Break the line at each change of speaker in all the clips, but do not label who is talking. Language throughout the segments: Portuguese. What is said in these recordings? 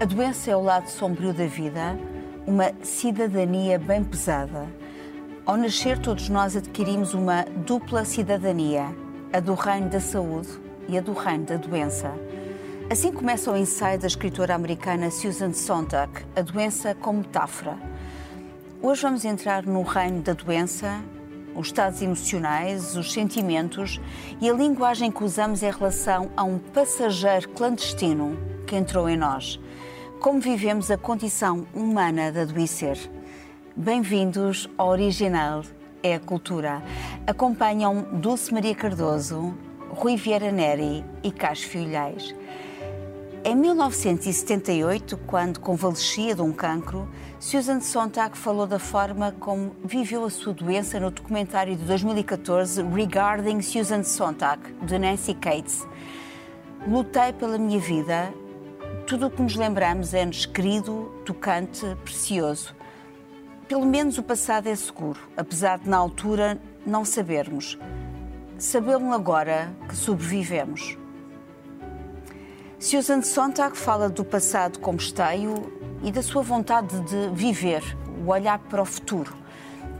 A doença é o lado sombrio da vida, uma cidadania bem pesada. Ao nascer, todos nós adquirimos uma dupla cidadania, a do reino da saúde e a do reino da doença. Assim começa o ensaio da escritora americana Susan Sontag, A Doença como Metáfora. Hoje vamos entrar no reino da doença, os estados emocionais, os sentimentos e a linguagem que usamos em relação a um passageiro clandestino que entrou em nós como vivemos a condição humana de adoecer. Bem-vindos ao Original é a Cultura. Acompanham Dulce Maria Cardoso, Rui Vieira Neri e Cássio Filhais. Em 1978, quando convalescia de um cancro, Susan Sontag falou da forma como viveu a sua doença no documentário de 2014 Regarding Susan Sontag, de Nancy Cates. Lutei pela minha vida tudo o que nos lembramos é-nos querido, tocante, precioso. Pelo menos o passado é seguro, apesar de na altura não sabermos. Sabemos agora que sobrevivemos. Susan Sontag fala do passado como esteio e da sua vontade de viver, o olhar para o futuro.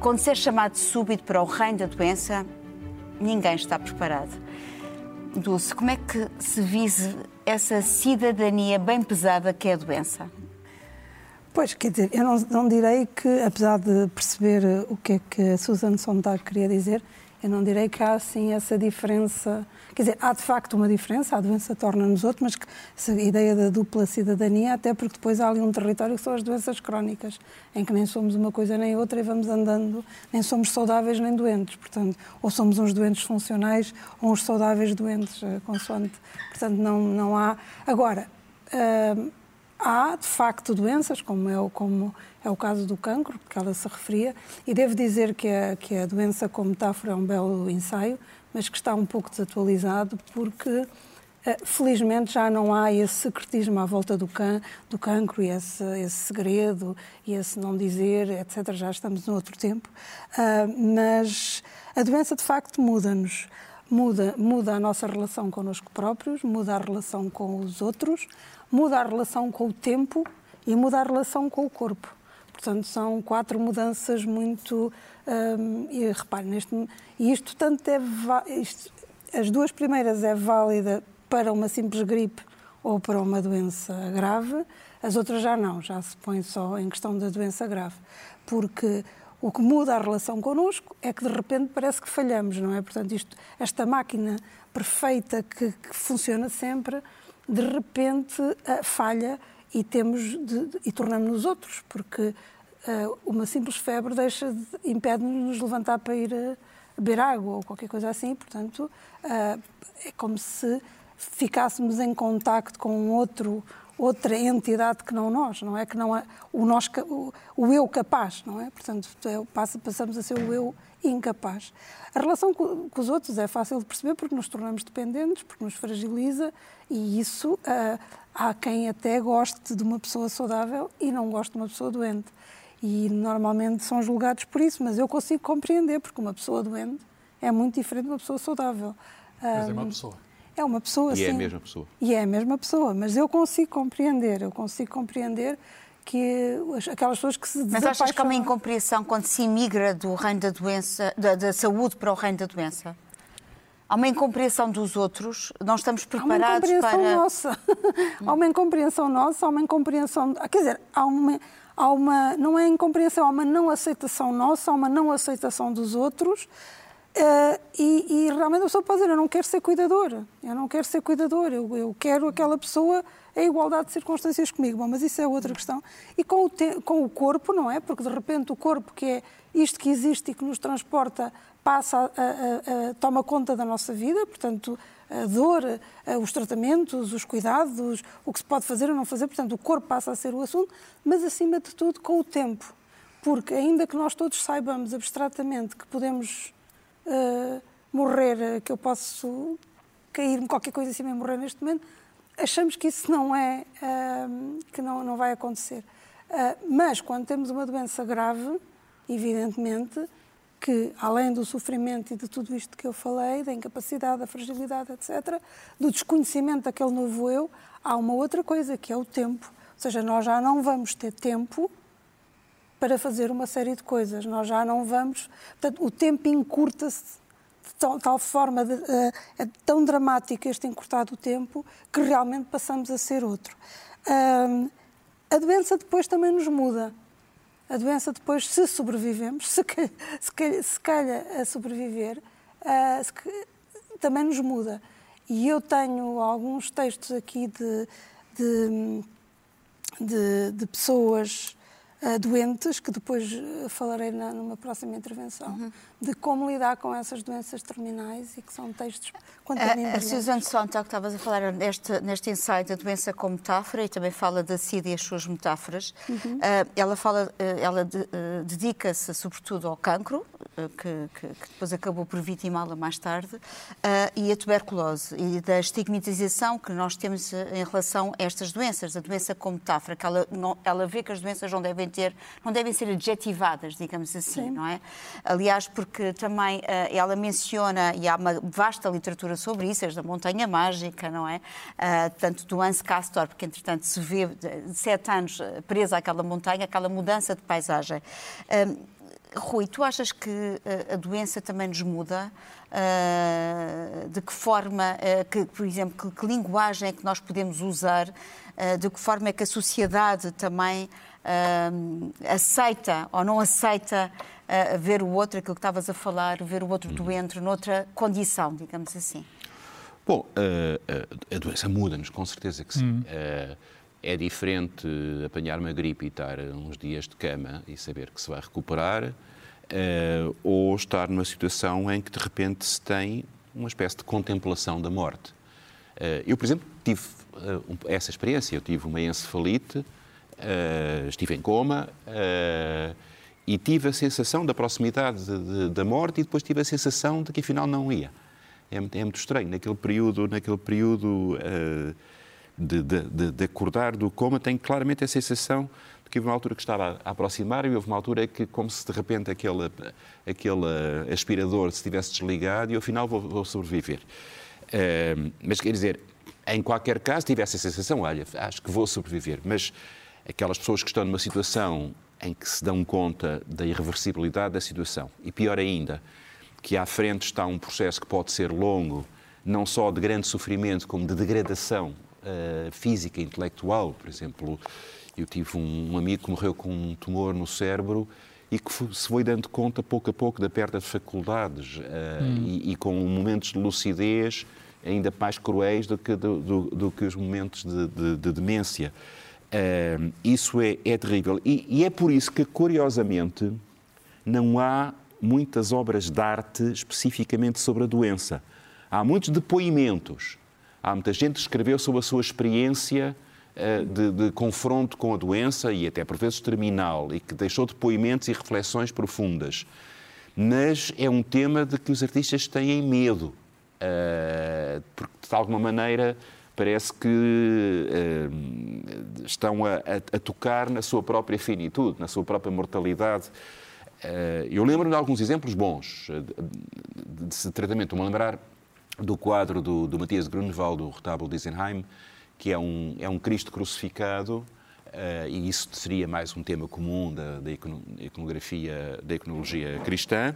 Quando se é chamado súbito para o reino da doença, ninguém está preparado. Dulce, como é que se vise essa cidadania bem pesada que é a doença?
Pois, quer dizer, eu não, não direi que, apesar de perceber o que é que a Susan Sontag queria dizer, eu não direi que há assim essa diferença. Quer dizer, há de facto uma diferença, a doença torna-nos outros, mas que, essa ideia da dupla cidadania, até porque depois há ali um território que são as doenças crónicas, em que nem somos uma coisa nem outra e vamos andando, nem somos saudáveis nem doentes. Portanto, ou somos uns doentes funcionais ou uns saudáveis doentes, eh, consoante. Portanto, não, não há. Agora, hum, há de facto doenças, como é o. Como, é o caso do cancro, que ela se referia, e devo dizer que a, que a doença como metáfora é um belo ensaio, mas que está um pouco desatualizado porque eh, Felizmente já não há esse secretismo à volta do, can, do cancro e esse, esse, segredo e esse não dizer, etc. Já estamos no outro tempo. Uh, mas a doença, de facto, muda-nos. Muda, muda a nossa relação connosco próprios, muda a relação com os outros, muda a relação com o tempo e muda a relação com o corpo. Portanto, são quatro mudanças muito. Um, e repare, neste, isto tanto é. Isto, as duas primeiras é válida para uma simples gripe ou para uma doença grave, as outras já não, já se põe só em questão da doença grave. Porque o que muda a relação connosco é que de repente parece que falhamos, não é? Portanto, isto, esta máquina perfeita que, que funciona sempre, de repente uh, falha e temos de, e tornamos-nos outros, porque uh, uma simples febre deixa impede-nos de nos levantar para ir a beber água ou qualquer coisa assim, portanto uh, é como se ficássemos em contacto com outro outra entidade que não nós, não é que não é o nós o, o eu capaz, não é? Portanto, é, passa, passamos a ser o eu incapaz. A relação com, com, os outros é fácil de perceber porque nos tornamos dependentes, porque nos fragiliza e isso uh, há quem até goste de uma pessoa saudável e não goste de uma pessoa doente. E normalmente são julgados por isso, mas eu consigo compreender, porque uma pessoa doente é muito diferente de uma pessoa saudável.
Mas é uma pessoa.
É uma pessoa,
e
sim.
E é a mesma pessoa.
E é a mesma pessoa, mas eu consigo compreender, eu consigo compreender que aquelas pessoas que se
Mas achas que há uma incompreensão quando se imigra do reino da doença, da, da saúde para o reino da doença? Há uma incompreensão dos outros, não estamos preparados
há uma
para.
Nossa. há uma incompreensão nossa, há uma incompreensão. Quer dizer, há uma, há uma. Não é incompreensão, há uma não aceitação nossa, há uma não aceitação dos outros. Uh, e, e, realmente a pessoa pode dizer: Eu não quero ser cuidadora, eu não quero ser cuidador, eu, eu quero aquela pessoa em igualdade de circunstâncias comigo. Bom, mas isso é outra questão. E com o, te, com o corpo, não é? Porque de repente o corpo, que é isto que existe e que nos transporta passa a, a, a, toma conta da nossa vida, portanto, a dor, os tratamentos, os cuidados, o que se pode fazer ou não fazer, portanto, o corpo passa a ser o assunto, mas acima de tudo com o tempo. Porque ainda que nós todos saibamos abstratamente que podemos uh, morrer, que eu posso cair-me qualquer coisa em cima e morrer neste momento, achamos que isso não é, uh, que não, não vai acontecer. Uh, mas quando temos uma doença grave, evidentemente, que, além do sofrimento e de tudo isto que eu falei, da incapacidade, da fragilidade, etc., do desconhecimento daquele novo eu, há uma outra coisa, que é o tempo. Ou seja, nós já não vamos ter tempo para fazer uma série de coisas. Nós já não vamos. Portanto, o tempo encurta-se tal, tal forma, de, uh, é tão dramático este encurtado tempo, que realmente passamos a ser outro. Uh, a doença depois também nos muda. A doença depois, se sobrevivemos, se, se, se calha a sobreviver, uh, se, também nos muda. E eu tenho alguns textos aqui de, de, de, de pessoas uh, doentes, que depois eh, falarei na, numa próxima intervenção, uhum. De como lidar com essas doenças terminais e que são textos
a, a Susan Sontag, que estavas a falar neste, neste ensaio da doença como metáfora e também fala da SIDA e as suas metáforas. Uhum. Uh, ela fala, uh, ela de, uh, dedica-se sobretudo ao cancro, que, que, que, depois acabou por vitimá-la mais tarde, e a tuberculose e da estigmatização que nós temos em relação a estas doenças, a doença como metáfora, que ela, não, ela vê que as doenças não devem ter, não devem ser adjetivadas, digamos assim, Sim. não é? Aliás, porque também ela menciona, e há uma vasta literatura sobre isso, as da Montanha Mágica, não é? Uh, tanto do Hans Castor, porque entretanto se vê de sete anos presa àquela montanha, aquela mudança de paisagem. Uh, Rui, tu achas que a doença também nos muda? Uh, de que forma, uh, que, por exemplo, que, que, linguagem é que nós podemos usar? Uh, de que forma é que a sociedade também aceita ou não aceita ver o outro, aquilo que estavas a falar, ver o outro doente noutra condição, digamos assim?
Bom, a, a doença muda-nos, com certeza que sim. Hum. É diferente apanhar uma gripe e estar uns dias de cama e saber que se vai recuperar, ou estar numa situação em que de repente se tem uma espécie de contemplação da morte. Eu, por exemplo, tive essa experiência. Eu tive uma encefalite, estive em coma e tive a sensação da proximidade de, de, da morte e depois tive a sensação de que afinal não ia é, é muito estranho. Naquele período, naquele período uh, de, de, acordar do coma, tenho claramente a sensação de que houve uma altura que estava a aproximar e houve uma altura que, como se de repente aquele, aquele aspirador se tivesse desligado e ao final vou, vou sobreviver. Uh, mas quer dizer, em qualquer caso, tive essa sensação, olha, acho que vou sobreviver. Mas aquelas pessoas que estão numa situação em que se dão conta da irreversibilidade da situação, e pior ainda, que à frente está um processo que pode ser longo, não só de grande sofrimento, como de degradação uh, física e intelectual. Por exemplo, eu tive um, um, amigo que morreu com um tumor no cérebro e que se foi dando conta, pouco a pouco, da perda de faculdades uh, hum. e, e, com momentos de lucidez ainda mais cruéis do que, do, do, do que os momentos de, de, de demência. Uh, isso é, é terrível. E, e é por isso que, curiosamente, não há muitas obras de arte especificamente sobre a doença. Há muitos depoimentos. Há muita gente que escreveu sobre a sua experiência uh, de, de, confronto com a doença e até por vezes terminal e que deixou depoimentos e reflexões profundas. Mas é um tema de que os artistas têm medo, uh, porque de alguma maneira parece que uh, estão a, a, tocar na sua própria finitude, na sua própria mortalidade. Eh, eu lembro-me de alguns exemplos bons eh, de tratamento. Estou-me a lembrar do quadro do, do Matias Grunewald, do retábulo de Isenheim, que é um, é um Cristo crucificado, uh, e isso seria mais um tema comum da, da, iconografia, da iconologia cristã,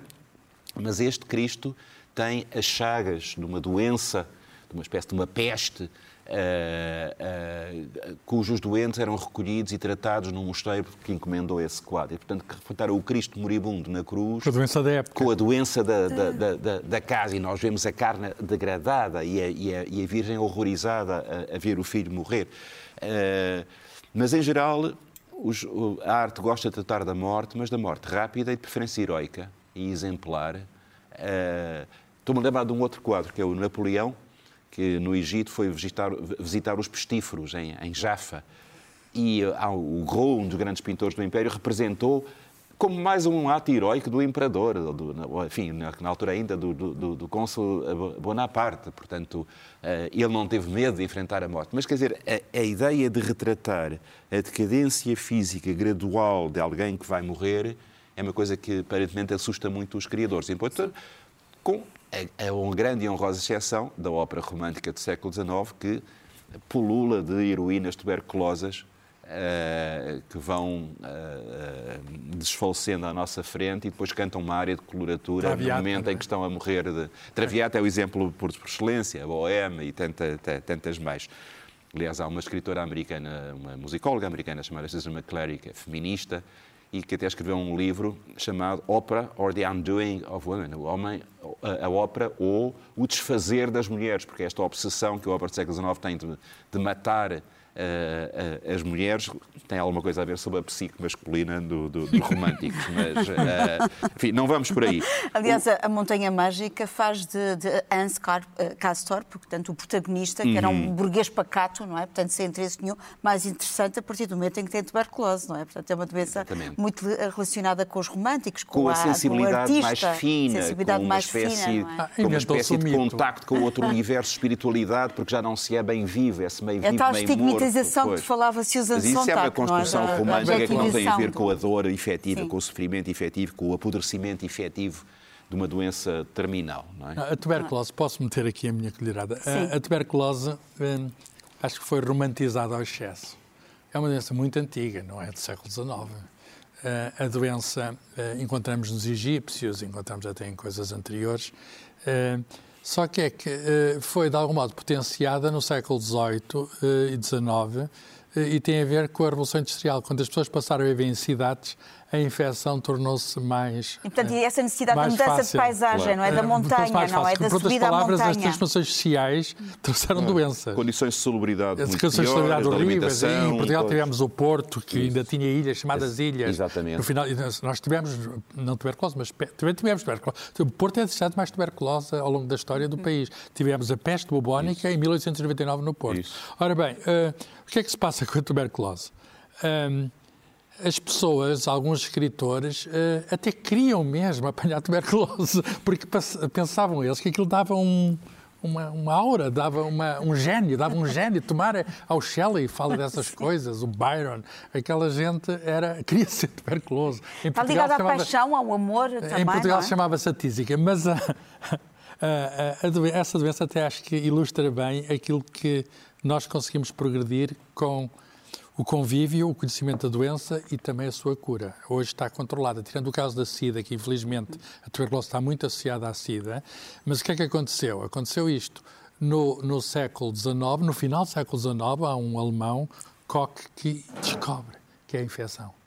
mas este Cristo tem as chagas de uma doença, de uma espécie de uma peste, uh, uh, cujos doentes eram recolhidos e tratados num mosteiro que encomendou esse quadro. E, portanto, que refletaram o Cristo moribundo na cruz.
Com a doença da época.
Com a doença da, da, da, da casa. E nós vemos a carne degradada e a, e a, e a Virgem horrorizada a, a, ver o filho morrer. Uh, mas, em geral, os, a arte gosta de tratar da morte, mas da morte rápida e de preferência heroica e exemplar. Estou-me a lembrar de um outro quadro, que é o Napoleão, que no Egito foi visitar, visitar os pestíferos em, em Jaffa. E uh, o Gros, um dos grandes pintores do Império, representou como mais um ato heroico do imperador, do, enfim, na, altura ainda do, do, do cônsul Bonaparte. Portanto, uh, ele não teve medo de enfrentar a morte. Mas, quer dizer, a, a, ideia de retratar a decadência física gradual de alguém que vai morrer é uma coisa que aparentemente assusta muito os criadores. Enquanto, com é uma grande e honrosa exceção da ópera romântica do século XIX, que pulula de heroínas tuberculosas Uh, que vão uh, desfalecendo à nossa frente e depois cantam uma área de coloratura Traviata, no momento em que estão a morrer. De... Traviata é o exemplo por, excelência, a Bohème e tanta, tantas mais. Aliás, há uma escritora americana, uma musicóloga americana chamada Susan McClary, que é feminista, e que até escreveu um livro chamado Opera or the Undoing of Women, o homem, a, a ópera ou o desfazer das mulheres, porque esta obsessão que o ópera do século XIX tem de, de matar as mulheres tem alguma coisa a ver sobre a psique masculina do, do, dos românticos, mas uh, enfim, não vamos por aí.
Aliás, a, a Montanha Mágica faz de, de Hans Castor, portanto, o protagonista, que era um uhum. burguês pacato, não é? Portanto, sem interesse nenhum, mais interessante a partir do momento em que tem tuberculose, não é? Portanto, é uma doença Exatamente. muito relacionada com os românticos, com,
com a,
a,
sensibilidade
com
mais fina, sensibilidade com uma mais espécie, fina, é? ah, com uma espécie de contacto com outro universo, espiritualidade, porque já não se é bem vivo, é-se meio é vivo, meio morto
estigmatização que falava Susan
Mas isso é uma construção é? romântica que não tem a ver com a dor efetiva, Sim. com o sofrimento efetivo, com o apodrecimento efetivo de uma doença terminal. Não é?
A tuberculose, posso meter aqui a minha colherada? A, a, tuberculose hum, acho que foi romantizada ao excesso. É uma doença muito antiga, não é do século XIX. a doença encontramos nos egípcios, encontramos até em coisas anteriores. Só que é que eh, foi, de algum modo, potenciada no século XVIII eh, e XIX eh, e tem a ver com a Revolução Industrial, quando as pessoas passaram a viver em cidades a infecção tornou-se mais.
E, portanto, e essa necessidade de mudança fácil. de paisagem, claro. não é? Da montanha, não é? Da
Por outras palavras, as transformações sociais trouxeram doença.
Condições de salubridade. As
condições de salubridade horríveis. Em Portugal tivemos o Porto, que Isso. ainda tinha ilhas chamadas ilhas.
Exatamente. No
final, nós tivemos, não tuberculose, mas também tivemos tuberculose. O Porto é a cidade mais tuberculosa ao longo da história do país. Tivemos a peste bubónica Isso. em 1899 no Porto. Isso. Ora bem, uh, o que é que se passa com a tuberculose? Um, as pessoas, alguns escritores, eh, até queriam mesmo apanhar tuberculose, porque pensavam eles que aquilo dava um, uma, uma, aura, dava uma, um gênio, dava um gênio. Tomar ao Shelley fala dessas Sim. coisas, o Byron, aquela gente era, queria ser tuberculoso.
Em Está ligado à paixão, ao amor também,
Em Portugal
é?
chamava-se a tísica, mas a, a, a doença, essa doença até acho que ilustra bem aquilo que nós conseguimos progredir com o convívio, o conhecimento da doença e também a sua cura. Hoje está controlada, tirando o caso da SIDA, que infelizmente a tuberculose está muito associada à SIDA, mas o que é que aconteceu? Aconteceu isto. No, no século XIX, no final do século XIX, há um alemão, Koch, que descobre que é a infecção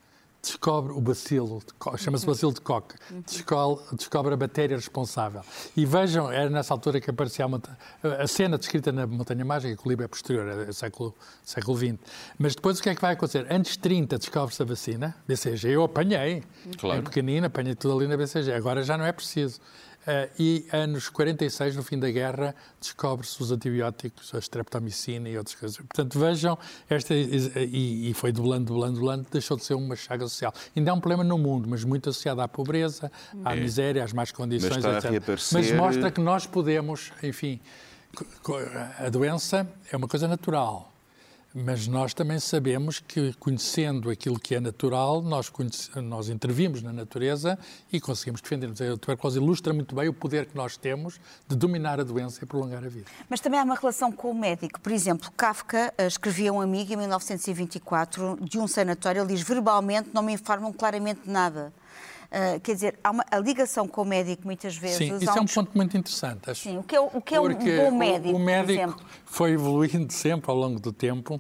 descobre o bacilo, chama-se bacilo de Koch, descobre, descobre, a bactéria responsável. E vejam, era nessa altura que aparecia a, a cena descrita na Montanha Mágica, que o livro é posterior, é século, século XX. Mas depois o que é que vai acontecer? Antes de 30 descobre-se a vacina, BCG, eu apanhei, claro. em pequenino, apanhei tudo ali na BCG, agora já não é preciso. Uh, e anos 46, no fim da guerra, descobre-se os antibióticos, a streptomicina e outras coisas. Portanto, vejam, esta, e, e foi dublando, dublando, dublando, deixou de ser uma chaga social. Ainda é um problema no mundo, mas muito associado à pobreza, à é. miséria, às más condições,
mas
etc. Mas mostra que nós podemos, enfim, a doença é uma coisa natural mas nós também sabemos que, conhecendo aquilo que é natural, nós, nós intervimos na natureza e conseguimos defender-nos. A tuberculose ilustra muito bem o poder que nós temos de dominar a doença e prolongar a vida.
Mas também há uma relação com o médico. Por exemplo, Kafka eh, escrevia um amigo em 1924 de um sanatório, ele diz verbalmente não me informam claramente nada. Uh, quer dizer, há uma, a ligação com o médico muitas vezes.
Sim, isso é um ponto muito interessante.
Acho. Sim, o que é, o que é um bom médico?
O, o médico foi evoluindo sempre ao longo do tempo.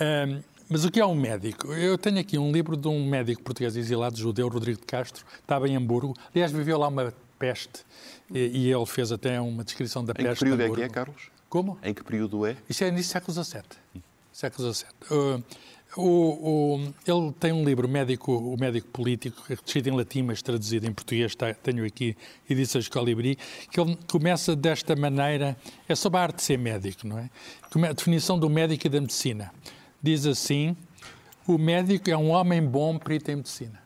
Um, mas o que é um médico? Eu tenho aqui um livro de um médico português exilado, judeu, Rodrigo de Castro, estava em Hamburgo. Aliás, viveu lá uma peste e, e ele fez até uma descrição da
em
peste.
Em que período é que é, Carlos?
Como?
Em que período é?
Isso é início do século XVII. Século XVII. Uh, o, o, ele tem um livro, médico, o Médico Político, escrito em latim, mas traduzido em português, está, tenho aqui edições Colibri, que ele começa desta maneira, é sobre a arte de ser médico, não é? A definição do médico e da medicina. Diz assim, o médico é um homem bom perito em medicina.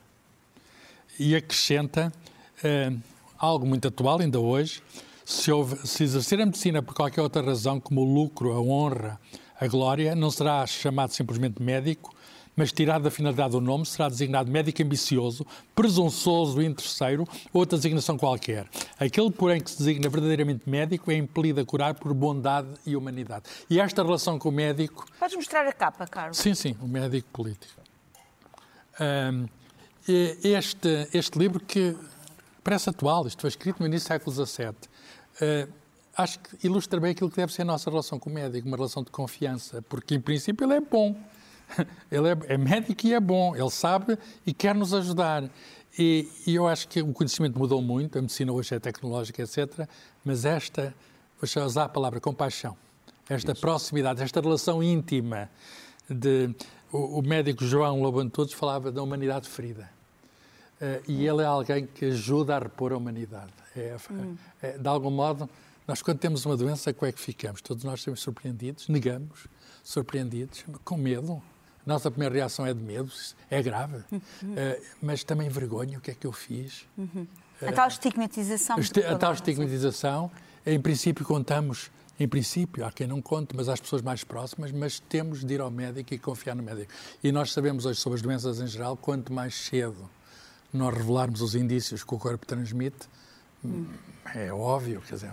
E acrescenta uh, algo muito atual, ainda hoje, se, houve, se exercer a medicina por qualquer outra razão, como o lucro, a honra, a glória, não será chamado simplesmente médico, mas tirado da finalidade do nome, será designado médico ambicioso, presunçoso e interesseiro, ou outra designação qualquer. Aquele, porém, que se designa verdadeiramente médico é impelido a curar por bondade e humanidade. E esta relação com o médico...
Podes mostrar a capa, Carlos?
Sim, sim, o médico político. Um, este, este livro que parece atual, isto foi escrito no início do século XVII, uh, acho que ilustra bem aquilo que deve ser a nossa relação com o médico, uma relação de confiança, porque em princípio ele é bom. Ele é, é médico e é bom, ele sabe e quer nos ajudar. E, e, eu acho que o conhecimento mudou muito, a medicina hoje é tecnológica, etc. Mas esta, vou usar a palavra compaixão, esta Isso. proximidade, esta relação íntima de. O, o médico João Lobo Todos falava da humanidade ferida. Uh, e ele é alguém que ajuda a repor a humanidade. É, hum. é, de algum modo, nós, quando temos uma doença, como é que ficamos? Todos nós somos surpreendidos, negamos, surpreendidos, com medo. Nossa primeira reação é de medo, é grave, uhum. uh, mas também vergonha, o que é que eu fiz?
Uhum. A tal estigmatização.
A tal estigmatização, em princípio contamos, em princípio, há quem não conte, mas às pessoas mais próximas, mas temos de ir ao médico e confiar no médico. E nós sabemos hoje sobre as doenças em geral, quanto mais cedo nós revelarmos os indícios que o corpo transmite. É óbvio, quer dizer,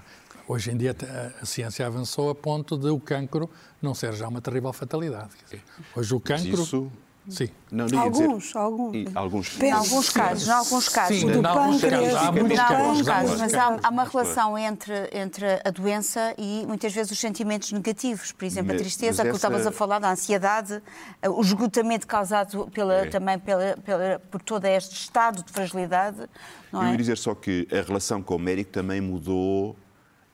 Hoje em dia a ciência avançou a ponto de o cancro não ser já uma terrível fatalidade. Hoje o cancro... Isso... Sim.
Não, alguns, dizer, alguns.
E, alguns. Em alguns casos, em alguns casos.
Sim, em alguns casos. Há muitos
casos, casos, mas há, há, uma relação entre, entre a doença e muitas vezes os sentimentos negativos. Por exemplo, a tristeza, que estavas a falar, a ansiedade, o esgotamento causado pela, é. também pela, pela, por todo este estado de fragilidade. Não
Eu
é?
ia dizer só que a relação com o médico também mudou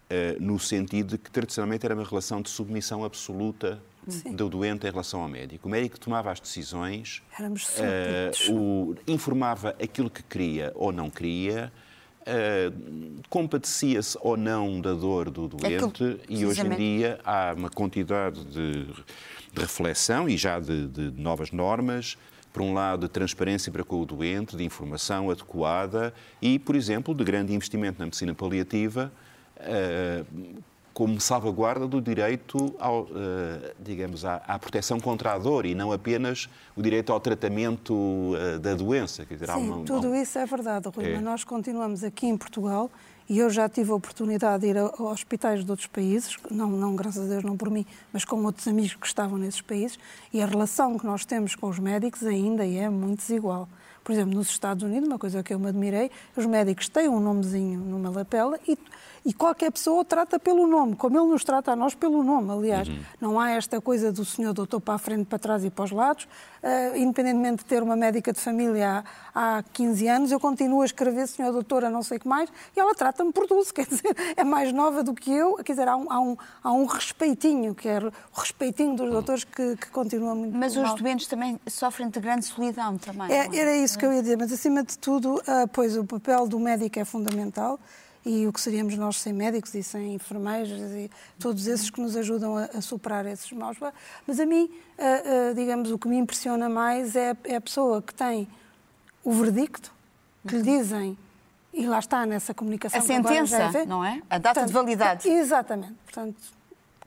eh, no sentido de que tradicionalmente era uma relação de submissão absoluta Sim. do doente em relação ao médico. O médico tomava as decisões,
uh,
o, informava aquilo que queria ou não queria, uh, compadecia-se ou não da dor do doente é e hoje em dia há uma quantidade de, de reflexão e já de, de novas normas por um lado, de transparência para com o doente, de informação adequada e, por exemplo, de grande investimento na medicina paliativa, eh, como salvaguarda do direito ao, eh, digamos, à, à, proteção contra a dor e não apenas o direito ao tratamento eh, da doença.
Quer dizer, Sim, uma, tudo uma... isso é verdade, Rui, é. mas nós continuamos aqui em Portugal e eu já tive a oportunidade de ir a, hospitais de outros países, não, não, graças a Deus, não por mim, mas com outros amigos que estavam nesses países, e a relação que nós temos com os médicos ainda é muito desigual. Por exemplo, nos Estados Unidos, uma coisa que eu me admirei, os médicos têm um nomezinho numa lapela e e qualquer pessoa o trata pelo nome, como ele nos trata a nós pelo nome, aliás. Uhum. Não há esta coisa do senhor doutor para a frente, para trás e para os lados. Uh, independentemente de ter uma médica de família há, há 15 anos, eu continuo a escrever senhor doutora não sei o que mais e ela trata-me por dulce, quer dizer, é mais nova do que eu, quer dizer, há um, há um, há um respeitinho, que é o respeitinho dos doutores que, que continua muito
Mas
mal.
os doentes também sofrem de grande solidão também.
É, é? era isso que eu ia dizer, mas acima de tudo, uh, pois o papel do médico é fundamental e o que seríamos nós sem médicos e sem enfermeiros e todos esses que nos ajudam a, a superar esses maus. Mas a mim, uh, uh, digamos, o que me impressiona mais é, é, a pessoa que tem o verdicto, que lhe dizem, e lá está nessa comunicação.
A sentença, vê, não é? A data portanto, de validade.
Exatamente. Portanto,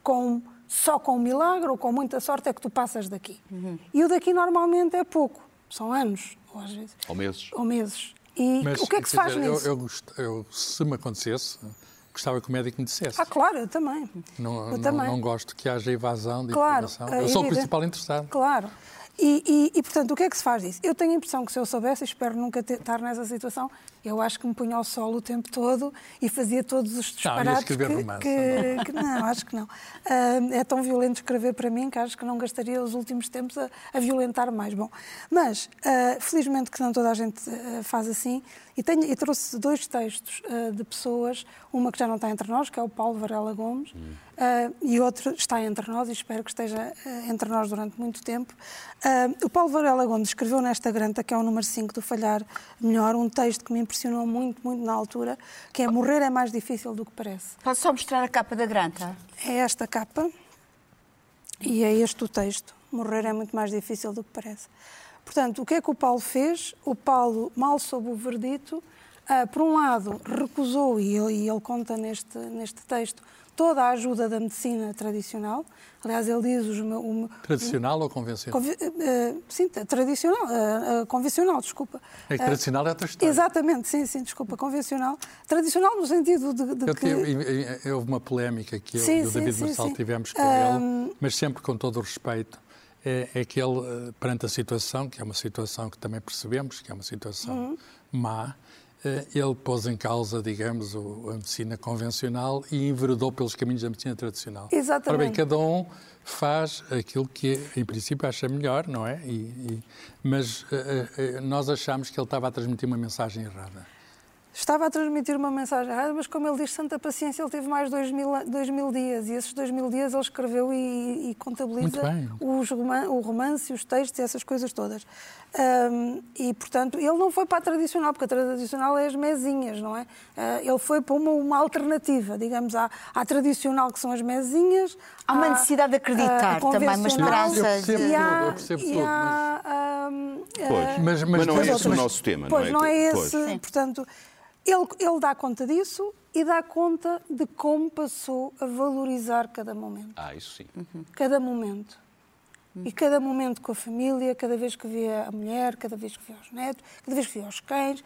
com, só com um milagre ou com muita sorte é que tu passas daqui. Uhum. E o daqui normalmente é pouco, são anos, ou às vezes.
Ou meses.
Ou meses. E Mas, o que é que se faz
dizer,
nisso?
Eu, eu, eu, se me acontecesse, gostava que o médico me dissesse.
Ah, claro, eu também.
Não,
eu
não,
também.
não gosto que haja evasão de
claro,
informação. Eu sou o principal interessado.
Claro. E, e, e, portanto, o que é que se faz disso? Eu tenho a impressão que se eu soubesse, espero nunca ter, estar nessa situação, eu acho que me punha ao sol o tempo todo e fazia todos os disparates
não, que,
romance, que, que, não, acho que não. Uh, é tão violento escrever para mim que acho que não gastaria os últimos tempos a, a violentar mais. Bom, mas uh, felizmente que não toda a gente uh, faz assim e, tenho, e trouxe dois textos de pessoas, uma que já não está entre nós, que é o Paulo Varela Gomes, hum. e outro está entre nós e espero que esteja entre nós durante muito tempo. o Paulo Varela Gomes escreveu nesta granta, que é o número 5 do Falhar Melhor, um texto que me impressionou muito, muito na altura, que é morrer é mais difícil do que parece.
Pode só mostrar a capa da granta?
É esta capa e é este o texto. Morrer é muito mais difícil do que parece. Portanto, o que é que o Paulo fez? O Paulo, mal soube o verdito, uh, por um lado, recusou, e ele, e ele conta neste, neste texto, toda a ajuda da medicina tradicional. Aliás, ele diz os meu, o,
Tradicional ou convencional?
convi- eh, sim, tradicional, eh, eh, convencional, desculpa.
É que tradicional é outra história.
Exatamente, sim, sim, desculpa, convencional. Tradicional no sentido de, de
Eu
que...
tive, houve uma polémica que eu e o David
sim,
Marçal
sim.
tivemos com ele, mas sempre com todo o respeito. É, é que ele, perante a situação, que é uma situação que também percebemos, que é uma situação
Uhum.
má, ele pôs em causa, digamos, a medicina convencional e enveredou pelos caminhos da medicina tradicional.
Exatamente.
Ora bem, cada um faz aquilo que, em princípio, acha melhor, não é? E- e- mas eh, eh, nós achamos que ele estava a transmitir uma mensagem errada.
Estava a transmitir uma mensagem errada, mas como ele diz, santa paciência, ele teve mais dois mil, dois mil dias e esses dois mil dias ele escreveu e, e contabiliza os roman- o romance, os textos e essas coisas todas. Ahm, e, portanto, ele não foi para a tradicional, porque a tradicional é as mesinhas, não é? Ah, ele foi para uma, uma alternativa, digamos, à, à tradicional, que são as mesinhas.
Há uma
à-
necessidade de acreditar
à
também, uma esperança
Eu percebo
e
tudo,
há-
eu percebo tudo,
Pois.
ah,
Mas-
Mas, não é
mas
esse o nosso tema,
Pois,
não é?
não é
Pois.
esse. Portanto, ele, ele dá conta disso e dá conta de como passou a valorizar cada momento.
Ah, isso sim.
Cada momento. E cada momento com a família, cada vez que via a mulher, cada vez que via os netos, cada vez que via os cães.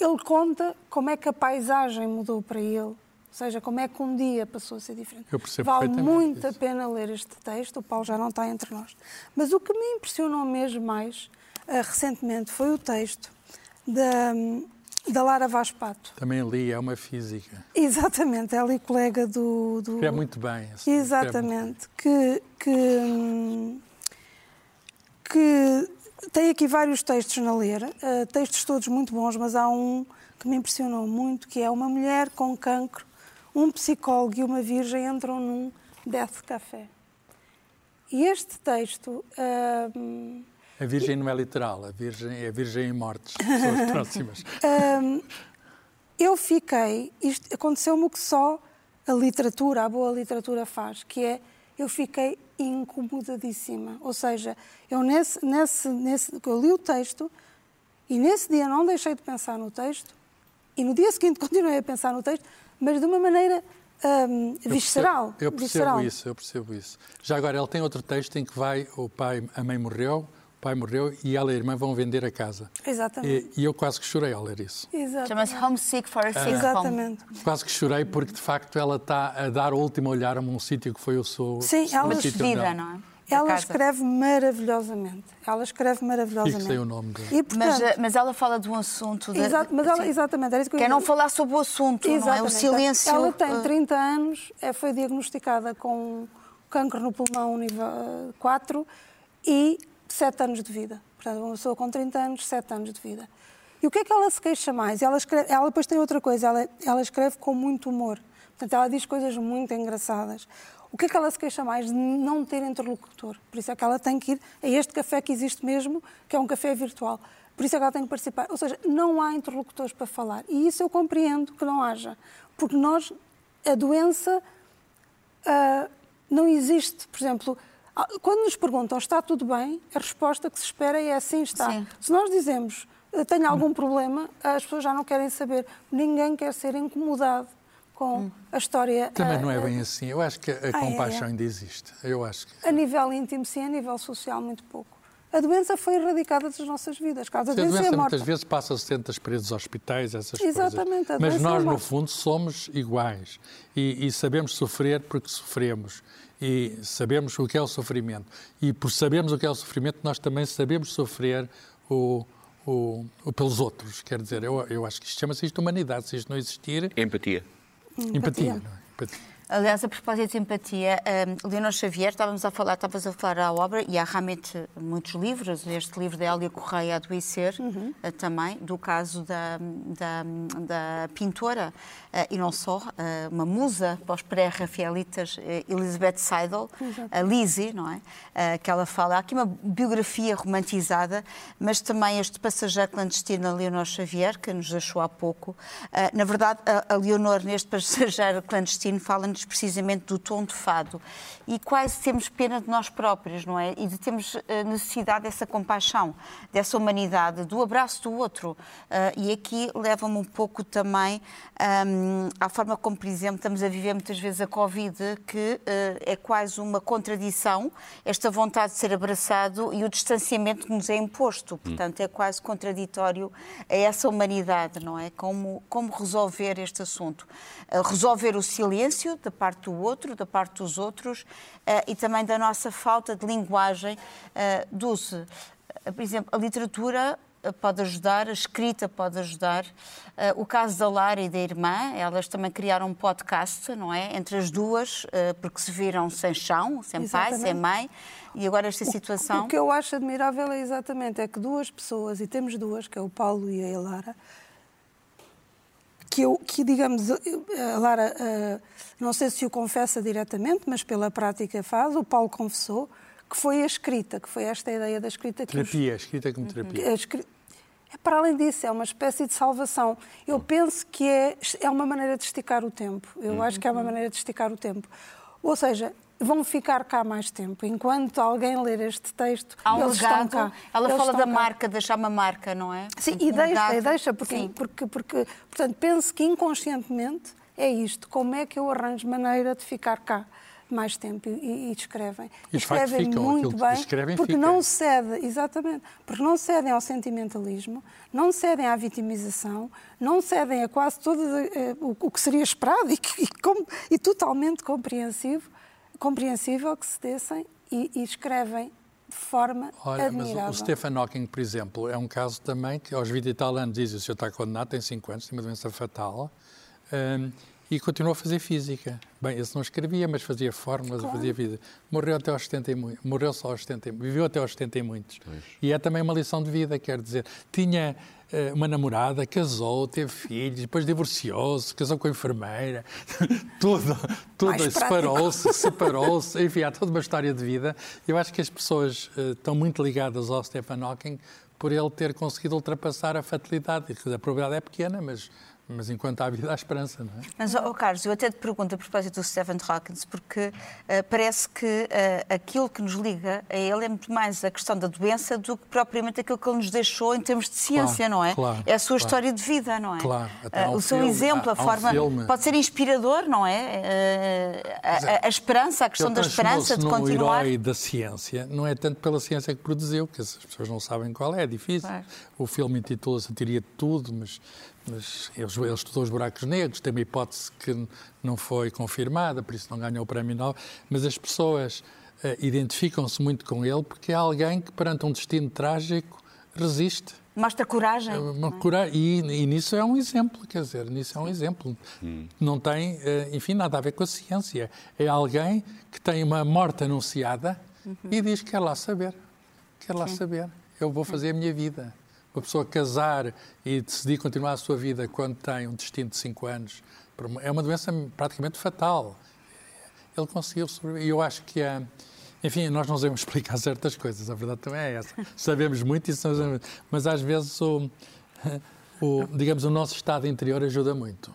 Ele conta como é que a paisagem mudou para ele. Ou seja, como é que um dia passou a ser diferente.
Eu percebo
vale muito a
isso.
pena ler este texto. O Paulo já não está entre nós. Mas o que me impressionou mesmo mais eh, recentemente foi o texto da, da Lara Vaz Pato.
Também li, é uma física.
Exatamente, ela e colega do. do...
Escreve muito bem. assim, escreve muito
Exatamente. Que, que, que tem aqui vários textos na ler, eh, textos todos muito bons, mas há um que me impressionou muito, que é uma mulher com cancro, um psicólogo e uma virgem entram num death café. E este texto hum,
A Virgem não é literal, a Virgem é a Virgem em mortes, pessoas próximas.
Hum, eu fiquei, isto aconteceu-me o que só a literatura, a boa literatura faz, que é eu fiquei incomodadíssima. Ou seja, eu nesse, nesse, nesse, eu li o texto e nesse dia não deixei de pensar no texto e no dia seguinte continuei a pensar no texto, mas de uma maneira
Eu
visceral.
percebo- Eu percebo
visceral.
isso, eu percebo isso. Já agora, ele tem outro texto em que vai, o pai, a mãe morreu, pai morreu e ela e a irmã vão vender a casa.
Exatamente.
E, e eu quase que chorei ao ler isso.
Exatamente.
Chama-se Homesick for a Sick Home.
Exatamente.
Quase que chorei porque, de facto, ela está a dar o último olhar a um sítio que foi o seu...
Sim, ela-
despedida, não é?
Ela escreve maravilhosamente. Ela escreve maravilhosamente.
Fixei o nome dela.
E, portanto,
Mas, eh, mas ela fala de um assunto. De,
Exato, mas ela, exatamente, era isso que eu
Quer não falar sobre o assunto, não é? O
Exatamente.
silêncio.
Ela tem
eh,
30 anos, é, foi diagnosticada com cancro no pulmão nível eh, 4 e 7 anos de vida. Portanto, uma pessoa com 30 anos, 7 anos de vida. E o que é que ela se queixa mais? Ela, escreve, ela depois tem outra coisa, ela, ela escreve com muito humor. Portanto, ela diz coisas muito engraçadas. O que é que ela se queixa mais? De não ter interlocutor. Por isso é que ela tem que ir a este café que existe mesmo, que é um café virtual. Por isso é que ela tem que participar. Ou seja, não há interlocutores para falar. E isso eu compreendo que não haja. Porque nós, a doença ah, não existe. Por exemplo, quando nos perguntam está tudo bem, a resposta que se espera é assim está.
Sim.
Se nós dizemos "Eu tenho algum problema, as pessoas já não querem saber. Ninguém quer ser incomodado com a história.
Também
ah,
não é
ah,
bem assim. Eu acho que a
é,
compaixão
é.
ainda existe. Eu acho que...
A nível íntimo, sim, a nível social, muito pouco. A doença foi erradicada das nossas vidas. Causa
A
da doença
doença
é a
muitas vezes passa-se dentro das paredes dos hospitais, essas
Exatamente, a
coisas. Mas
é
nós,
a
no fundo, somos iguais. E, e sabemos sofrer porque sofremos. E sabemos o que é o sofrimento. E por sabermos o que é o sofrimento, nós também sabemos sofrer o, o, o pelos outros. Quer dizer, eu, eu acho que isto chama-se isto de humanidade. Se isto não existir,
Empatia.
empatia. não é? Empatia.
Aliás, a propósito de empatia, um, Leonor Xavier, estávamos a falar, estavas a falar à obra, e há realmente muitos livros, este livro da Hélia Correia, Adoecer, eh, também, do caso da, da, da pintora, eh, e não só, eh, uma musa para os pré-rafaelitas, eh, Elizabeth Seidel, a Lizzie, não é? Eh, que ela fala, há aqui uma biografia romantizada, mas também este passageiro clandestino, Leonor Xavier, que nos deixou há pouco. Eh, na verdade, a, a Leonor, neste passageiro clandestino, fala-nos precisamente do tom de fado. E quase temos pena de nós próprios, não é? E de termos eh, necessidade dessa compaixão, dessa humanidade, do abraço do outro. Uh, e aqui leva-me um pouco também um, à forma como, por exemplo, estamos a viver muitas vezes a Covid, que uh, é quase uma contradição, esta vontade de ser abraçado e o distanciamento que nos é imposto. Portanto, é quase contraditório a essa humanidade, não é? Como, como resolver este assunto? Resolver o silêncio da parte do outro, da parte dos outros e também da nossa falta de linguagem. Uh, Dulce, por exemplo, a literatura pode ajudar, a escrita pode ajudar. Uh, o caso da Lara e da irmã, elas também criaram um podcast, não é? Entre as duas, uh, porque se viram sem chão, sem exatamente. pai, sem mãe, e agora esta situação.
O, o, que eu acho admirável é exatamente é que duas pessoas, e temos duas, que é o Paulo e a Lara, que eu, que digamos, a Lara, uh, não sei se o confessa diretamente, mas pela prática faz, o Paulo confessou, que foi a escrita, que foi esta ideia da escrita. Que
terapia, os... escrita como terapia.
Escri... É para além disso, é uma espécie de salvação. Eu penso que é, é uma maneira de esticar o tempo. Eu uhum. acho que é uma maneira de esticar o tempo. Ou seja, vão ficar cá mais tempo. Enquanto alguém ler este texto, Há um eles legado, estão cá.
Ela
eles
fala da cá. marca, deixar uma marca, não é?
Sim, um e deixa, e deixa porque, porque, porque, portanto, penso que inconscientemente é isto. Como é que eu arranjo maneira de ficar cá? mais tempo e, e escrevem.
E escrevem ficam, muito bem, escrevem
porque fica. não cedem, exatamente, porque não cedem ao sentimentalismo, não cedem à vitimização, não cedem a quase todo eh, o, o, que seria esperado e, e, com, e totalmente compreensivo, compreensível que se dessem e, e escrevem de forma Olha, admirável.
Mas o Stephen Hawking, por exemplo, é um caso também que aos 20 e tal anos diz o senhor está condenado, tem 5 anos, tem uma doença fatal. Um, e continuou a fazer física. Bem, esse não escrevia, mas fazia fórmulas, claro. fazia vida. Morreu até aos 70 e muito, morreu só aos 70, viveu até aos 70 e muitos. Pois. E é também uma lição de vida, quer dizer, tinha uma namorada, casou, teve filhos, depois divorciou-se, casou com a enfermeira, tudo, tudo, separou-se, separou-se, enfim, há toda uma história de vida. Eu acho que as pessoas uh, estão muito ligadas ao Stephen Hawking por ele ter conseguido ultrapassar a fatalidade. A probabilidade é pequena, mas mas enquanto há vida, há esperança, não é?
Mas, oh, Carlos, eu até te pergunto a propósito do Stephen Hawking, porque uh, parece que uh, aquilo que nos liga a ele é muito mais a questão da doença do que propriamente aquilo que ele nos deixou em termos de ciência,
claro,
não é?
Claro,
é a sua
claro.
história de vida, não é?
Claro.
Uh, o seu exemplo, a forma. Um pode ser inspirador, não é? A, a, esperança, a questão da esperança de continuar.
O herói da ciência não é tanto pela ciência que produziu, que as pessoas não sabem qual é, é difícil. O filme intitula-se A Teoria de Tudo, mas mas ele, ele estudou os buracos negros, tem uma hipótese que não foi confirmada, por isso não ganhou o prémio Nobel, mas as pessoas uh, identificam-se muito com ele porque é alguém que, perante um destino trágico, resiste.
Mostra coragem.
Uh, uma coragem e, e, nisso é um exemplo, quer dizer, nisso é um exemplo. Hum. Não tem, uh, enfim, nada a ver com a ciência. É alguém que tem uma morte anunciada uhum. e diz que quer lá saber, quer lá Sim. saber. Eu vou fazer a minha vida uma pessoa casar e decidir continuar a sua vida quando tem um destino de 5 anos, é uma doença praticamente fatal. Ele conseguiu sobreviver. E eu acho que, é, enfim, nós não sabemos explicar certas coisas, a verdade também é essa. Sabemos muito, isso mas às vezes o, o, digamos, o nosso estado interior ajuda muito.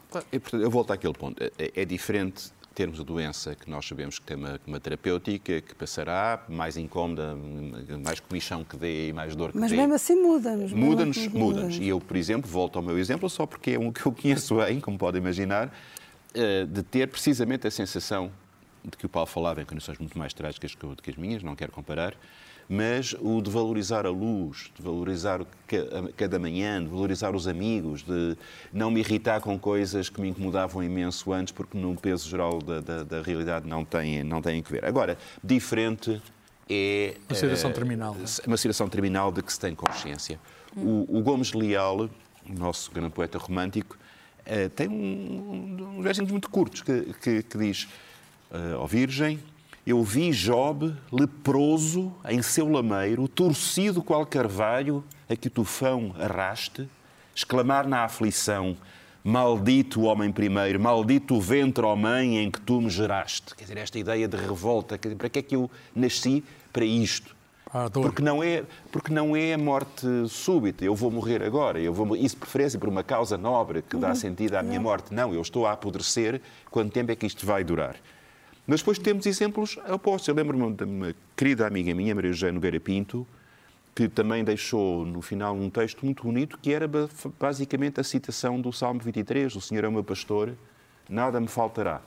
Eu volto àquele ponto. É, é diferente termos a doença que nós sabemos que tem uma, uma terapêutica, que passará, mais incómoda, mais comichão que dê e mais dor que
Mas
dê.
Mas mesmo assim muda-nos.
Muda-nos, muda-nos. E eu, por exemplo, volto ao meu exemplo só porque é um que eu conheço bem, como podem imaginar, eh, de ter precisamente a sensação de que o Paulo falava em condições muito mais trágicas que as minhas, não quero comparar, mas o de valorizar a luz, de valorizar cada manhã, de valorizar os amigos, de não me irritar com coisas que me incomodavam imenso antes, porque no peso geral da, da, da realidade não têm, não têm que ver. Agora, diferente é.
Uma situação uh, terminal.
Uma situação terminal de que se tem consciência. O, o Gomes Leal, o nosso grande poeta romântico, uh, tem um, um, um muito curtos que, que, que diz: uh, Ó Virgem, eu vi Job leproso em seu lameiro, torcido qual carvalho a que o tufão arraste, exclamar na aflição: Maldito o homem primeiro, maldito o ventre, ó mãe, em que tu me geraste. Quer dizer, esta ideia de revolta, dizer, para que é que eu nasci para isto?
A dor.
Porque não, é, porque não é a morte súbita, eu vou morrer agora, eu vou, isso de preferência por uma causa nobre que dá sentido à minha morte. Não, eu estou a apodrecer, quanto tempo é que isto vai durar? Mas depois temos exemplos opostos. Eu lembro-me de uma querida amiga minha, Maria José Nogueira Pinto, que também deixou no final um texto muito bonito, que era basicamente a citação do Salmo 23, o Senhor é o meu pastor, nada me faltará.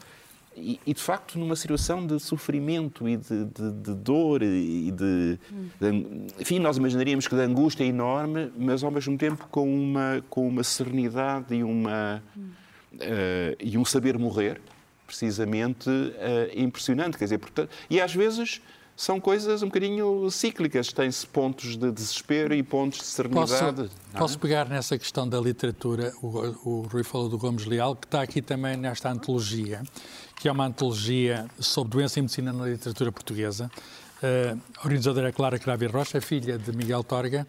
E, e, de facto, numa situação de sofrimento e de, de, de dor e de, de, Enfim, nós imaginaríamos que de angústia é enorme, mas ao mesmo tempo com uma, com uma serenidade e, uma, uh, e um saber morrer, precisamente, uh, impressionante. Quer dizer, portanto, e às vezes são coisas um bocadinho cíclicas. Tem-se pontos de desespero e pontos de serenidade.
Posso, é? posso pegar nessa questão da literatura, o, o Rui falou do Gomes Leal, que está aqui também nesta antologia, que é uma antologia sobre doença e medicina na literatura portuguesa. Uh, a organizadora é Clara Cravi Rocha, filha de Miguel Torga,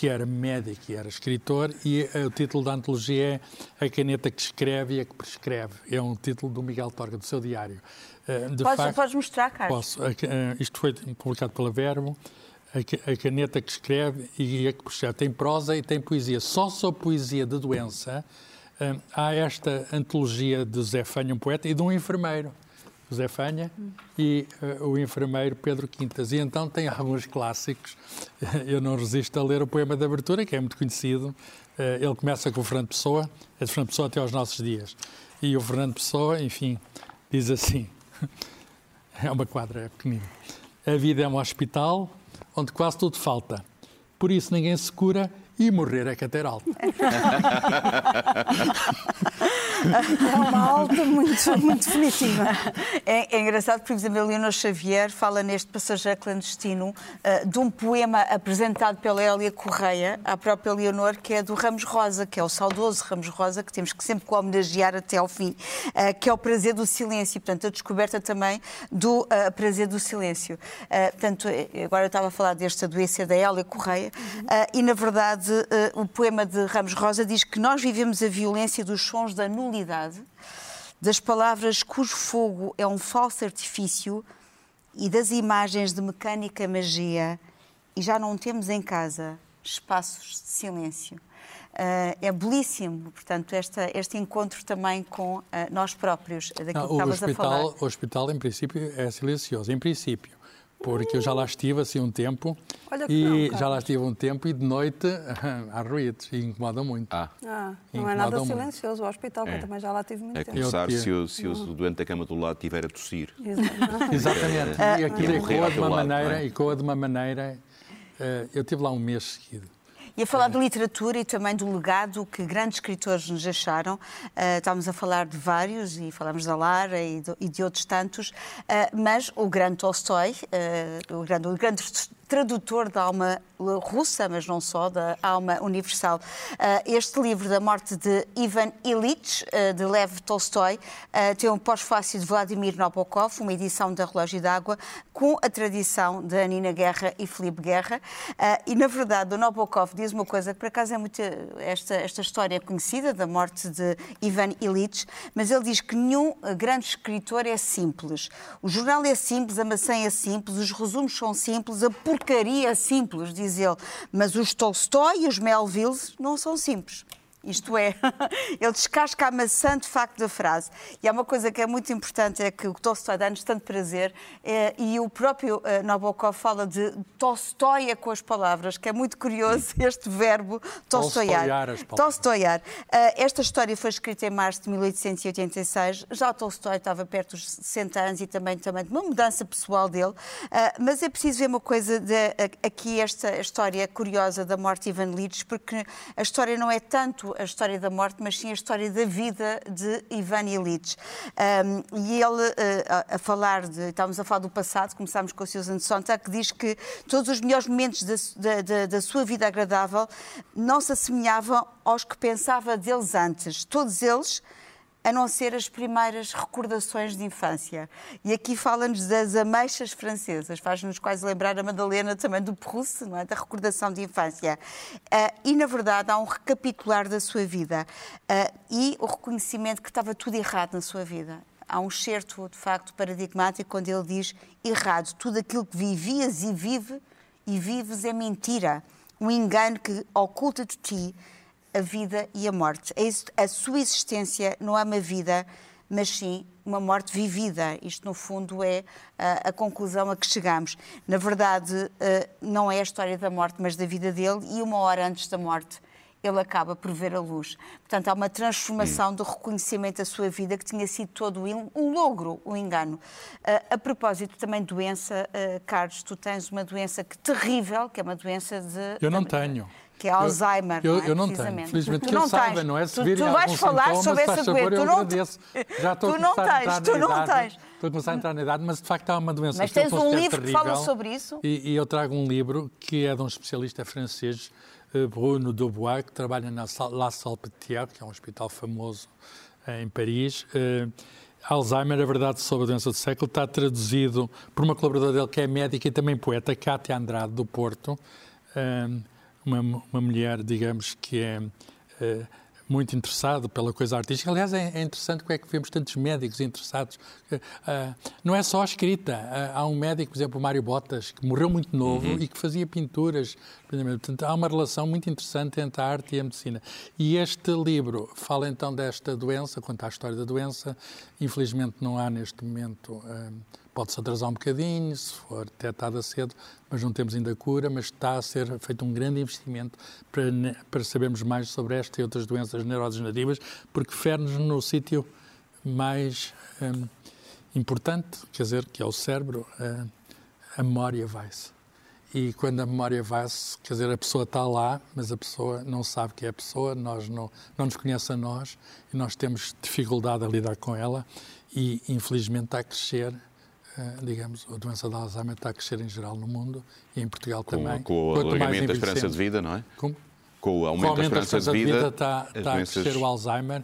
que era médico e era escritor, e uh, o título da antologia é A Caneta que Escreve e a que Prescreve. É um título do Miguel Torga, do seu diário.
Uh, podes, facto, podes, mostrar, Carlos?
Posso. isto foi publicado pela Verbo. A, caneta que escreve e a que prescreve. Tem prosa e tem poesia. Só sobre poesia de doença há esta antologia de Zé Fanha, um poeta, e de um enfermeiro, Zé Fanha, e uh, o enfermeiro Pedro Quintas. E então tem alguns clássicos. Eu não resisto a ler o poema de abertura, que é muito conhecido. Uh, ele começa com o Fernando Pessoa, é de Fernando Pessoa até aos nossos dias. E o Fernando Pessoa, enfim, diz assim: é uma quadra, é pequenina. A vida é um hospital onde quase tudo falta. Por isso ninguém se cura e morrer é que é
uma alta muito, muito definitiva.
É, é engraçado porque, por exemplo, Leonor Xavier fala neste passageiro clandestino uh, de um poema apresentado pela Hélia Correia, à própria Leonor, que é do Ramos Rosa, que é o saudoso Ramos Rosa, que temos que sempre homenagear até ao fim, uh, que é o prazer do silêncio, portanto, a descoberta também do uh, prazer do silêncio. portanto, agora eu estava a falar desta doença da Hélia Correia, e na verdade uh, o poema de Ramos Rosa diz que nós vivemos a violência dos sons da nulidade, das palavras cujo fogo é um falso artifício e das imagens de mecânica magia, e já não temos em casa espaços de silêncio. Uh, é belíssimo, portanto, esta, este encontro também com uh, nós próprios, daquilo não, que estavas
a
falar.
O hospital, em princípio, é silencioso, em princípio porque eu já lá estive assim um tempo e não, já lá estive um tempo e de noite há ruídos e incomoda muito.
Ah, ah não é nada muito. silencioso o hospital, é. eu também já lá tive muito
é
tempo.
É começar se, o, se o doente da cama do lado estiver a tossir.
Exatamente. É, e aquilo é, ecoa de uma maneira, ecoa de uma maneira. Uh, eu tive lá um mês seguido.
E a falar de literatura e também do legado que grandes escritores nos deixaram. Uh, estávamos a falar de vários e falamos da Lara e de, e de outros tantos, uh, mas o grande Tolstói, uh, o, grande, o grande tradutor da alma russa, mas não só, da alma universal. Ah, este livro da morte de Ivan Illich, ah, de Lev Tolstói, ah, tem um pós-fácil de Vladimir Nabokov, uma edição da Relógio d'Água, com a tradição de Anina Guerra e Felipe Guerra. E, na verdade, o Nabokov diz uma coisa que, por acaso, é muito. Esta, esta história conhecida, da morte de Ivan Illich, mas ele diz que nenhum grande escritor é simples. O jornal é simples, a maçã é simples, os resumos são simples, a porcaria simples, diz ele. Mas os Tolstói e os Melville não são simples. Isto é, ele descasca a maçã de facto da frase. E há uma coisa que é muito importante, é que o Tolstói dá-nos tanto prazer, é, e o próprio é, Nabokov fala de Tolstóia com as palavras, que é muito curioso este verbo tolstoiar. Tolstoiar. Uh, esta história foi escrita em março de 1886. Já o Tolstói estava perto dos 60 anos e também, também de uma mudança pessoal dele. Uh, mas é preciso ver uma coisa de, aqui, esta história curiosa da morte de Ivan Litch, porque a história não é tanto a história da morte, mas sim a história da vida de Ivan Illich. Um, e ele, uh, a, a, falar de. Estávamos a falar do passado, começámos com o Susan Sontag, que diz que todos os melhores momentos da, da, da sua vida agradável não se assemelhavam aos que pensava deles antes. Todos eles a não ser as primeiras recordações de infância. E aqui fala-nos das ameixas francesas, faz-nos quase lembrar a Madalena também do Proust, não é? da recordação de infância. Uh, e, na verdade, há um recapitular da sua vida uh, e o reconhecimento que estava tudo errado na sua vida. Há um certo, de facto, paradigmático quando ele diz errado, tudo aquilo que vivias e vive e vives é mentira, um engano que oculta de ti a vida e a morte. A sua existência não é uma vida, mas sim uma morte vivida. Isto, no fundo, é a, a conclusão a que chegamos. Na verdade, eh, não é a história da morte, mas da vida dele, e uma hora antes da morte ele acaba por ver a luz. Portanto, há uma transformação do reconhecimento da sua vida que tinha sido todo um logro, um engano. Uh, a propósito também doença, uh, Carlos, tu tens uma doença que terrível, que é uma doença de...
Eu não tenho
que é Alzheimer.
Eu,
não, é?
eu não tenho, felizmente que eu saiba, não é?
Se tu, tu vais falar sobre essa doença. Tu não,
Já estou
tu não tens, tu não tens.
Estou a começar a entrar na idade, mas de facto há uma doença
mas
que
tens um livro
terrível,
que fala sobre isso?
E, e, eu trago um livro que é de um especialista francês, eh, Bruno Dubois, que trabalha na La Salpêtrière, que é um hospital famoso eh, em Paris. Uh, Alzheimer, a verdade sobre a doença do século, está traduzido por uma colaboradora dele que é médica e também poeta, Cátia Andrade, do Porto. Uma, uma mulher, digamos, que é uh, muito interessado pela coisa artística. Aliás, é, é, interessante como é que vemos tantos médicos interessados. Uh, não é só a escrita. Uh, há um médico, por exemplo, o Mário Botas, que morreu muito novo uhum. e que fazia pinturas. Portanto, há uma relação muito interessante entre a arte e a medicina. E este livro fala então desta doença, conta a história da doença. Infelizmente não há neste momento... Pode-se atrasar um bocadinho, se for detectada cedo, mas não temos ainda cura, mas está a ser feito um grande investimento para, para sabermos mais sobre esta e outras doenças neurodegenerativas, porque fere-nos no sítio mais hum, importante, quer dizer, que é o cérebro, hum, a memória vai-se. E quando a memória vai-se, quer dizer, a pessoa está lá, mas a pessoa não sabe que é a pessoa, nós não, não nos conhece a nós e nós temos dificuldade a lidar com ela e, infelizmente, está a crescer digamos, a doença de Alzheimer está a crescer em geral no mundo e em Portugal
com,
também.
Com o alargamento da esperança de vida, não é?
Com,
com o aumento da esperança,
esperança,
de vida, vida
está, está doenças... a crescer o Alzheimer.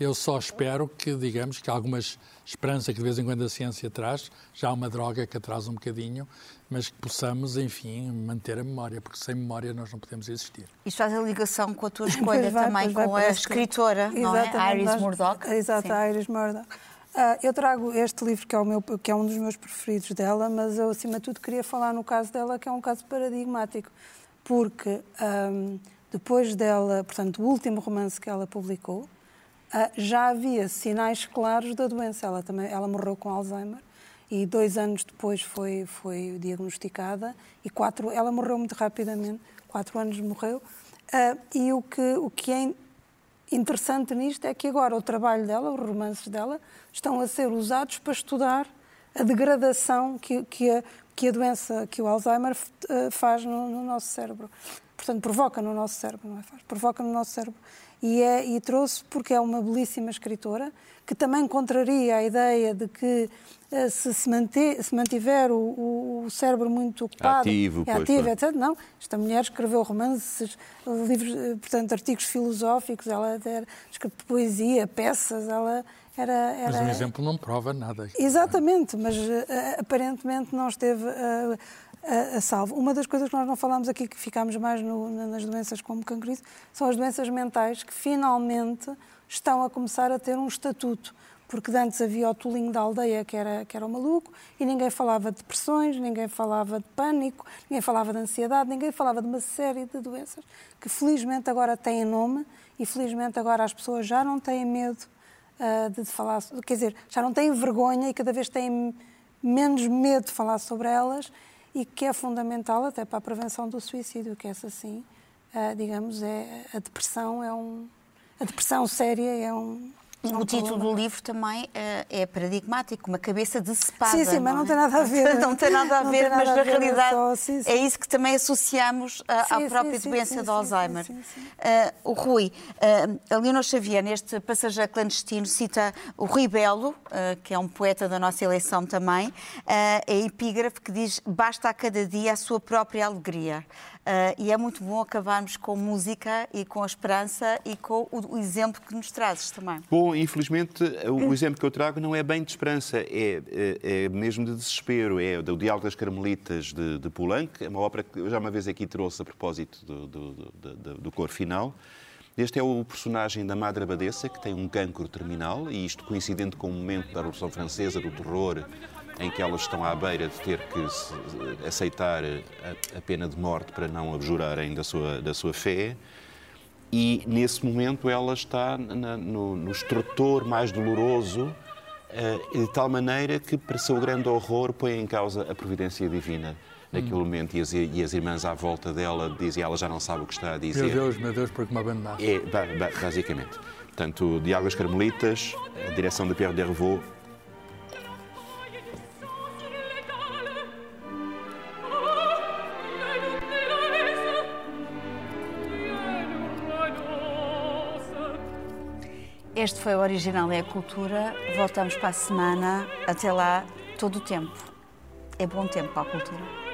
Eu só espero que, digamos, que algumas esperança que de vez em quando a ciência traz, já há uma droga que atrasa um bocadinho, mas que possamos, enfim, manter a memória, porque sem memória nós não podemos existir.
Isto faz a ligação com a tua escolha vai, também, com a escritora, que... não é? Iris Murdoch.
Exato, a Iris Murdoch. Uh, eu trago este livro, que é, meu, que é um dos meus preferidos dela, mas eu, acima de tudo, queria falar no caso dela, que é um caso paradigmático, porque um, depois dela, portanto, o último romance que ela publicou, uh, já havia sinais claros da doença. Ela, também, ela morreu com Alzheimer e dois anos depois foi, foi diagnosticada e quatro, ela morreu muito rapidamente, quatro anos morreu. Uh, e o que, o que é interessante nisto é que agora o trabalho dela, os romances dela, estão a ser usados para estudar a degradação que, que, a, que a doença, que o Alzheimer eh, faz no, no, nosso cérebro. Portanto, provoca no nosso cérebro, não é? Faz, provoca no nosso cérebro. E, é, e trouxe porque é uma belíssima escritora, que também contraria a ideia de que eh, se, se, manter, se mantiver o, o, cérebro muito ocupado,
ativo,
é ativo, pois. etc. Não, esta mulher escreveu romances, livros, eh, portanto, artigos filosóficos, ela escreveu poesia, peças, ela era, era...
Mas um exemplo não prova nada.
Exatamente, mas uh, aparentemente não esteve uh, a, a, salvo. Uma das coisas que nós não falamos aqui, que ficámos mais no, nas doenças como cancro, são as doenças mentais que finalmente estão a começar a ter um estatuto porque antes havia o tolinho da aldeia que era, que era o maluco e ninguém falava de depressões, ninguém falava de pânico, ninguém falava de ansiedade, ninguém falava de uma série de doenças que felizmente agora têm nome e felizmente agora as pessoas já não têm medo uh, de falar, quer dizer, já não têm vergonha e cada vez têm menos medo de falar sobre elas e que é fundamental até para a prevenção do suicídio, que essa sim, uh, digamos, é a depressão é um a depressão séria é um
o título do livro também uh, é paradigmático, uma cabeça de cepada.
Sim, sim, mas não, é? tem nada a ver.
não tem nada a ver, mas na realidade só, sim, sim. é isso que também associamos uh, à própria sim, doença do Alzheimer. Uh, o Rui, uh, a Leonor Xavier, neste passageiro clandestino, cita o Rui Belo, que é um poeta da nossa eleição também, é epígrafe que diz: Basta a cada dia a sua própria alegria. Uh, e é muito bom acabarmos com música e com a esperança e com o, o, exemplo que nos trazes também.
Bom, infelizmente, o exemplo que eu trago não é bem de esperança, é, é, é mesmo de desespero. É o Diálogo das Carmelitas de, de Poulenc, é uma ópera que eu já uma vez aqui trouxe a propósito do, do, do, do cor final. Este é o personagem da Madre Abadesa, que tem um cancro terminal, e isto coincidente com o momento da Revolução Francesa, do terror em que elas estão à beira de ter que aceitar a, a pena de morte para não abjurarem da sua, da sua fé. E nesse momento ela está na, no, no estrutor mais doloroso, uh, de tal maneira que, para seu grande horror, põe em causa a providência divina naquele hum. momento e as, e as, irmãs à volta dela dizem, ela já não sabe o que está a dizer.
Meu Deus, meu Deus, porque me abandonaste.
É, basicamente. Portanto, de Águas Carmelitas, a direção de Pierre Dervaux,
Este foi o Original é a Cultura. Voltamos para a semana. Até lá, todo o tempo. É bom tempo para a cultura.